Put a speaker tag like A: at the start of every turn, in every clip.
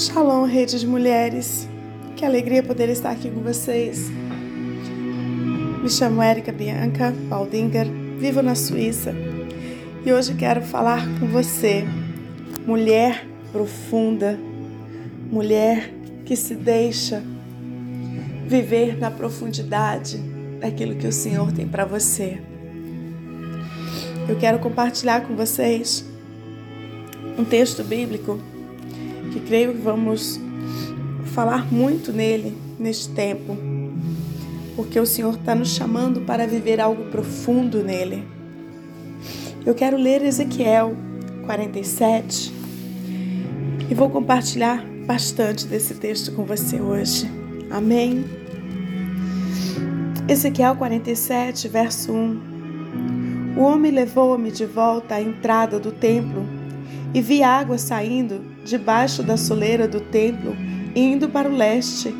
A: Shalom, rede de mulheres. Que alegria poder estar aqui com vocês. Me chamo Érica Bianca Baldinger, vivo na Suíça e hoje quero falar com você, mulher profunda, mulher que se deixa viver na profundidade daquilo que o Senhor tem para você. Eu quero compartilhar com vocês um texto bíblico que creio que vamos falar muito nele neste tempo, porque o Senhor está nos chamando para viver algo profundo nele. Eu quero ler Ezequiel 47 e vou compartilhar bastante desse texto com você hoje. Amém? Ezequiel 47, verso 1. O homem levou-me de volta à entrada do templo e vi água saindo debaixo da soleira do templo, indo para o leste,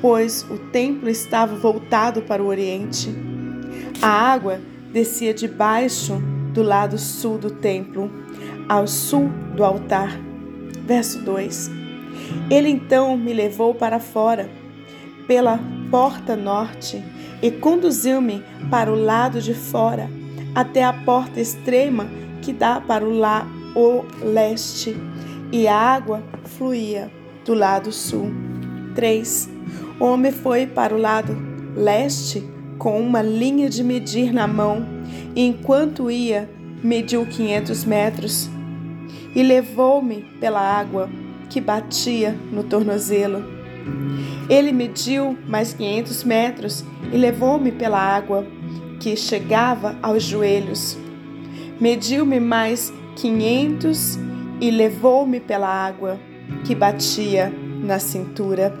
A: pois o templo estava voltado para o oriente. A água descia debaixo do lado sul do templo, ao sul do altar. Verso 2. Ele então me levou para fora, pela porta norte, e conduziu-me para o lado de fora, até a porta extrema que dá para o, la o leste e a água fluía do lado sul. 3. O homem foi para o lado leste com uma linha de medir na mão, e enquanto ia, mediu 500 metros e levou-me pela água que batia no tornozelo. Ele mediu mais 500 metros e levou-me pela água que chegava aos joelhos. Mediu-me mais 500 e levou-me pela água que batia na cintura.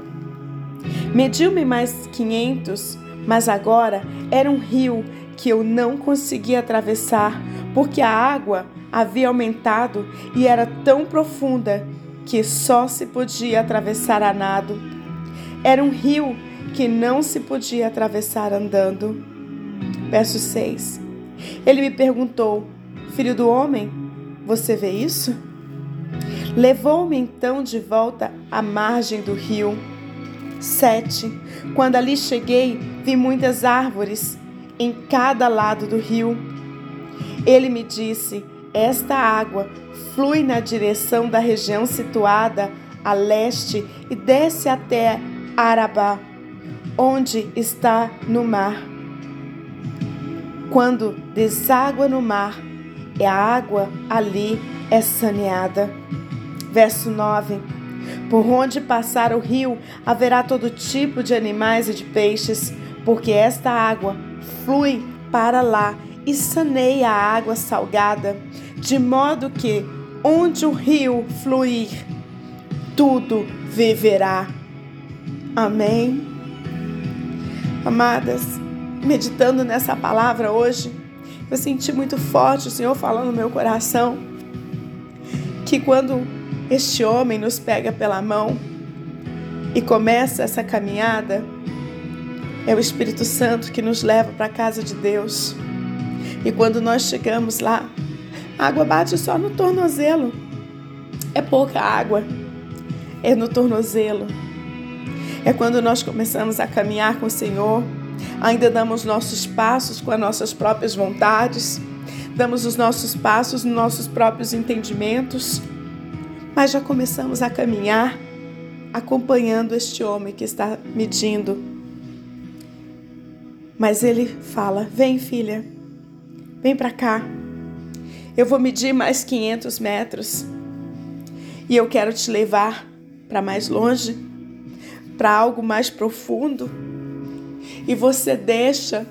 A: Mediu-me mais quinhentos, mas agora era um rio que eu não conseguia atravessar, porque a água havia aumentado e era tão profunda que só se podia atravessar a nado. Era um rio que não se podia atravessar andando. Verso 6. Ele me perguntou: Filho do homem, você vê isso? Levou-me então de volta à margem do rio. 7. Quando ali cheguei, vi muitas árvores em cada lado do rio. Ele me disse: Esta água flui na direção da região situada a leste e desce até Arabá, onde está no mar. Quando deságua no mar, a água ali é saneada. Verso 9: Por onde passar o rio, haverá todo tipo de animais e de peixes, porque esta água flui para lá e saneia a água salgada, de modo que onde o rio fluir, tudo viverá. Amém. Amadas, meditando nessa palavra hoje, eu senti muito forte o Senhor falando no meu coração que quando este homem nos pega pela mão e começa essa caminhada, é o Espírito Santo que nos leva para a casa de Deus. E quando nós chegamos lá, a água bate só no tornozelo. É pouca água, é no tornozelo. É quando nós começamos a caminhar com o Senhor, ainda damos nossos passos com as nossas próprias vontades, damos os nossos passos nos nossos próprios entendimentos mas já começamos a caminhar acompanhando este homem que está medindo. Mas ele fala: Vem, filha, vem para cá. Eu vou medir mais 500 metros e eu quero te levar para mais longe, para algo mais profundo. E você deixa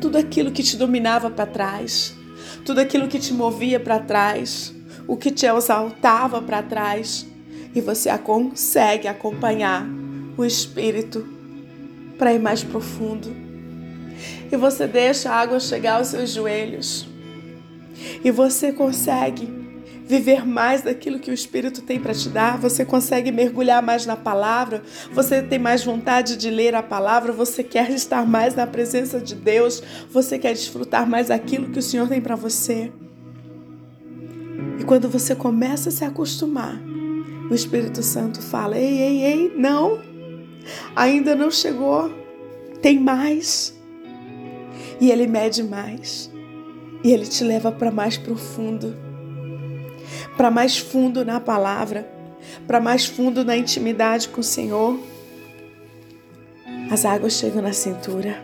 A: tudo aquilo que te dominava para trás, tudo aquilo que te movia para trás o que te exaltava para trás e você consegue acompanhar o Espírito para ir mais profundo. E você deixa a água chegar aos seus joelhos. E você consegue viver mais daquilo que o Espírito tem para te dar, você consegue mergulhar mais na palavra, você tem mais vontade de ler a palavra, você quer estar mais na presença de Deus, você quer desfrutar mais daquilo que o Senhor tem para você. E quando você começa a se acostumar, o Espírito Santo fala: ei, ei, ei, não, ainda não chegou, tem mais. E ele mede mais, e ele te leva para mais profundo, para mais fundo na palavra, para mais fundo na intimidade com o Senhor. As águas chegam na cintura,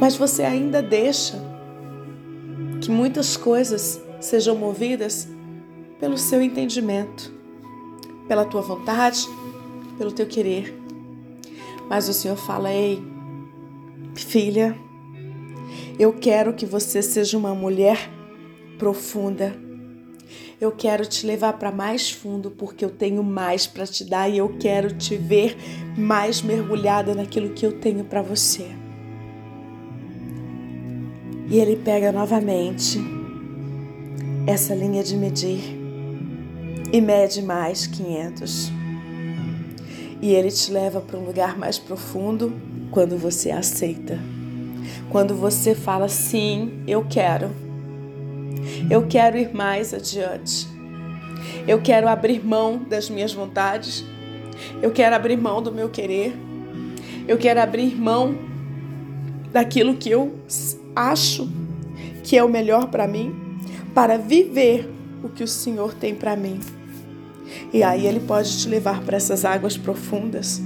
A: mas você ainda deixa que muitas coisas sejam movidas pelo seu entendimento, pela tua vontade, pelo teu querer. Mas o Senhor fala: Ei, filha, eu quero que você seja uma mulher profunda. Eu quero te levar para mais fundo porque eu tenho mais para te dar e eu quero te ver mais mergulhada naquilo que eu tenho para você. E ele pega novamente essa linha de medir e mede mais 500. E ele te leva para um lugar mais profundo quando você aceita. Quando você fala sim, eu quero. Eu quero ir mais adiante. Eu quero abrir mão das minhas vontades. Eu quero abrir mão do meu querer. Eu quero abrir mão daquilo que eu acho que é o melhor para mim, para viver o que o Senhor tem para mim. E aí ele pode te levar para essas águas profundas.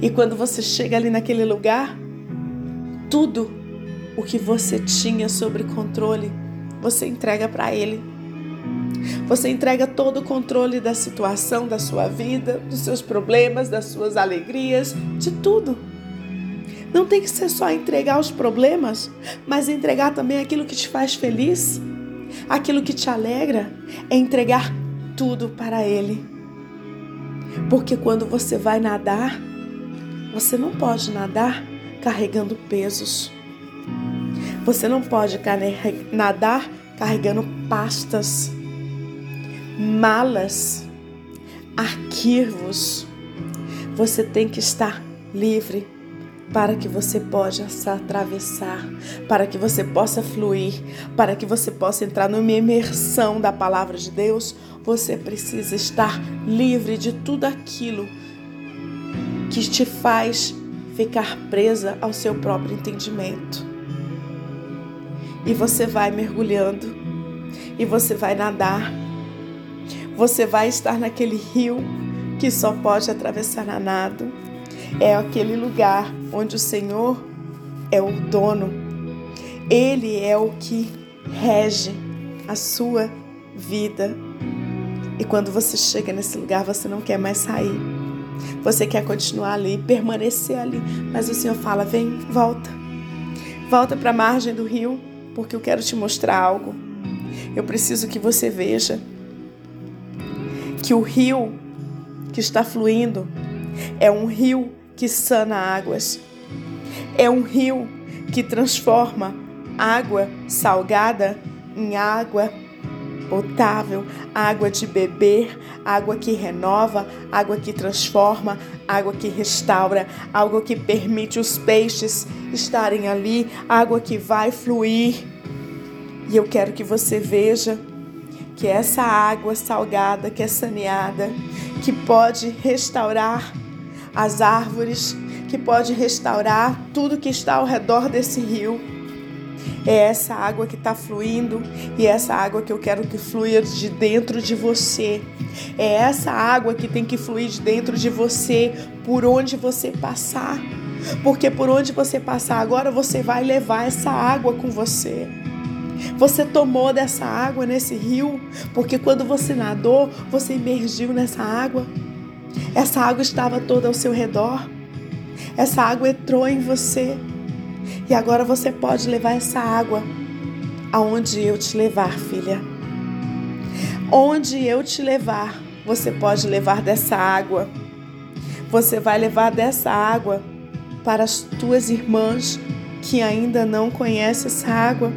A: E quando você chega ali naquele lugar, tudo o que você tinha sobre controle, você entrega para ele. Você entrega todo o controle da situação, da sua vida, dos seus problemas, das suas alegrias, de tudo. Não tem que ser só entregar os problemas, mas entregar também aquilo que te faz feliz, aquilo que te alegra, é entregar tudo para Ele. Porque quando você vai nadar, você não pode nadar carregando pesos. Você não pode nadar carregando pastas, malas, arquivos. Você tem que estar livre para que você possa atravessar, para que você possa fluir, para que você possa entrar numa imersão da palavra de Deus, você precisa estar livre de tudo aquilo que te faz ficar presa ao seu próprio entendimento. E você vai mergulhando, e você vai nadar, você vai estar naquele rio que só pode atravessar a nado é aquele lugar onde o Senhor é o dono. Ele é o que rege a sua vida. E quando você chega nesse lugar, você não quer mais sair. Você quer continuar ali, permanecer ali. Mas o Senhor fala: vem, volta. Volta para a margem do rio, porque eu quero te mostrar algo. Eu preciso que você veja que o rio que está fluindo é um rio que sana águas. É um rio que transforma água salgada em água potável, água de beber, água que renova, água que transforma, água que restaura, água que permite os peixes estarem ali, água que vai fluir. E eu quero que você veja que essa água salgada, que é saneada, que pode restaurar as árvores, que pode restaurar tudo que está ao redor desse rio. É essa água que está fluindo e é essa água que eu quero que flua de dentro de você. É essa água que tem que fluir de dentro de você por onde você passar. Porque por onde você passar agora, você vai levar essa água com você. Você tomou dessa água nesse rio, porque quando você nadou, você imergiu nessa água. Essa água estava toda ao seu redor. Essa água entrou em você. E agora você pode levar essa água aonde eu te levar, filha. Onde eu te levar, você pode levar dessa água. Você vai levar dessa água para as tuas irmãs que ainda não conhecem essa água.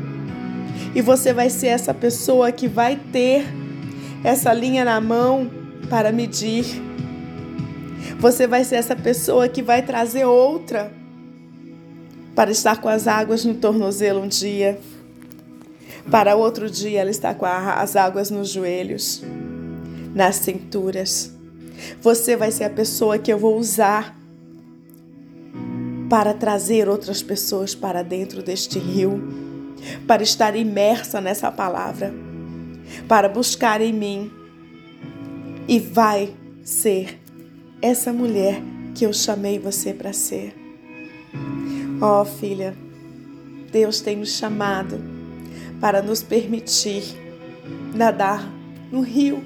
A: E você vai ser essa pessoa que vai ter essa linha na mão para medir você vai ser essa pessoa que vai trazer outra para estar com as águas no tornozelo um dia. Para outro dia ela está com as águas nos joelhos. nas cinturas. Você vai ser a pessoa que eu vou usar para trazer outras pessoas para dentro deste rio, para estar imersa nessa palavra, para buscar em mim. E vai ser essa mulher que eu chamei você para ser. Ó oh, filha, Deus tem nos chamado para nos permitir nadar no rio,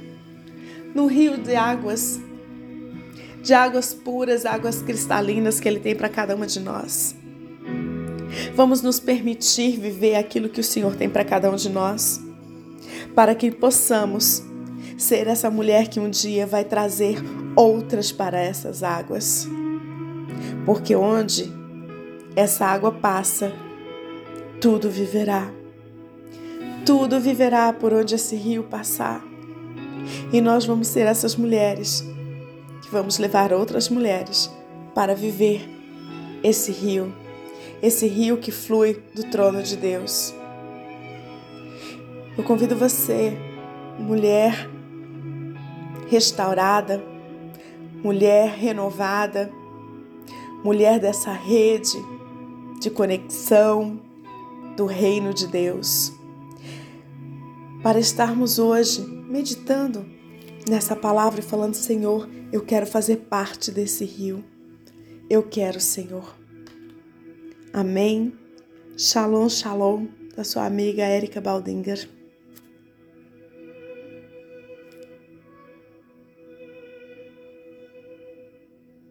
A: no rio de águas, de águas puras, águas cristalinas que Ele tem para cada uma de nós. Vamos nos permitir viver aquilo que o Senhor tem para cada um de nós, para que possamos ser essa mulher que um dia vai trazer outras para essas águas. Porque onde essa água passa, tudo viverá. Tudo viverá por onde esse rio passar. E nós vamos ser essas mulheres que vamos levar outras mulheres para viver esse rio, esse rio que flui do trono de Deus. Eu convido você, mulher restaurada, mulher renovada, mulher dessa rede de conexão do reino de Deus. Para estarmos hoje meditando nessa palavra e falando: Senhor, eu quero fazer parte desse rio. Eu quero, Senhor. Amém. Shalom, shalom, da sua amiga Érica Baldinger.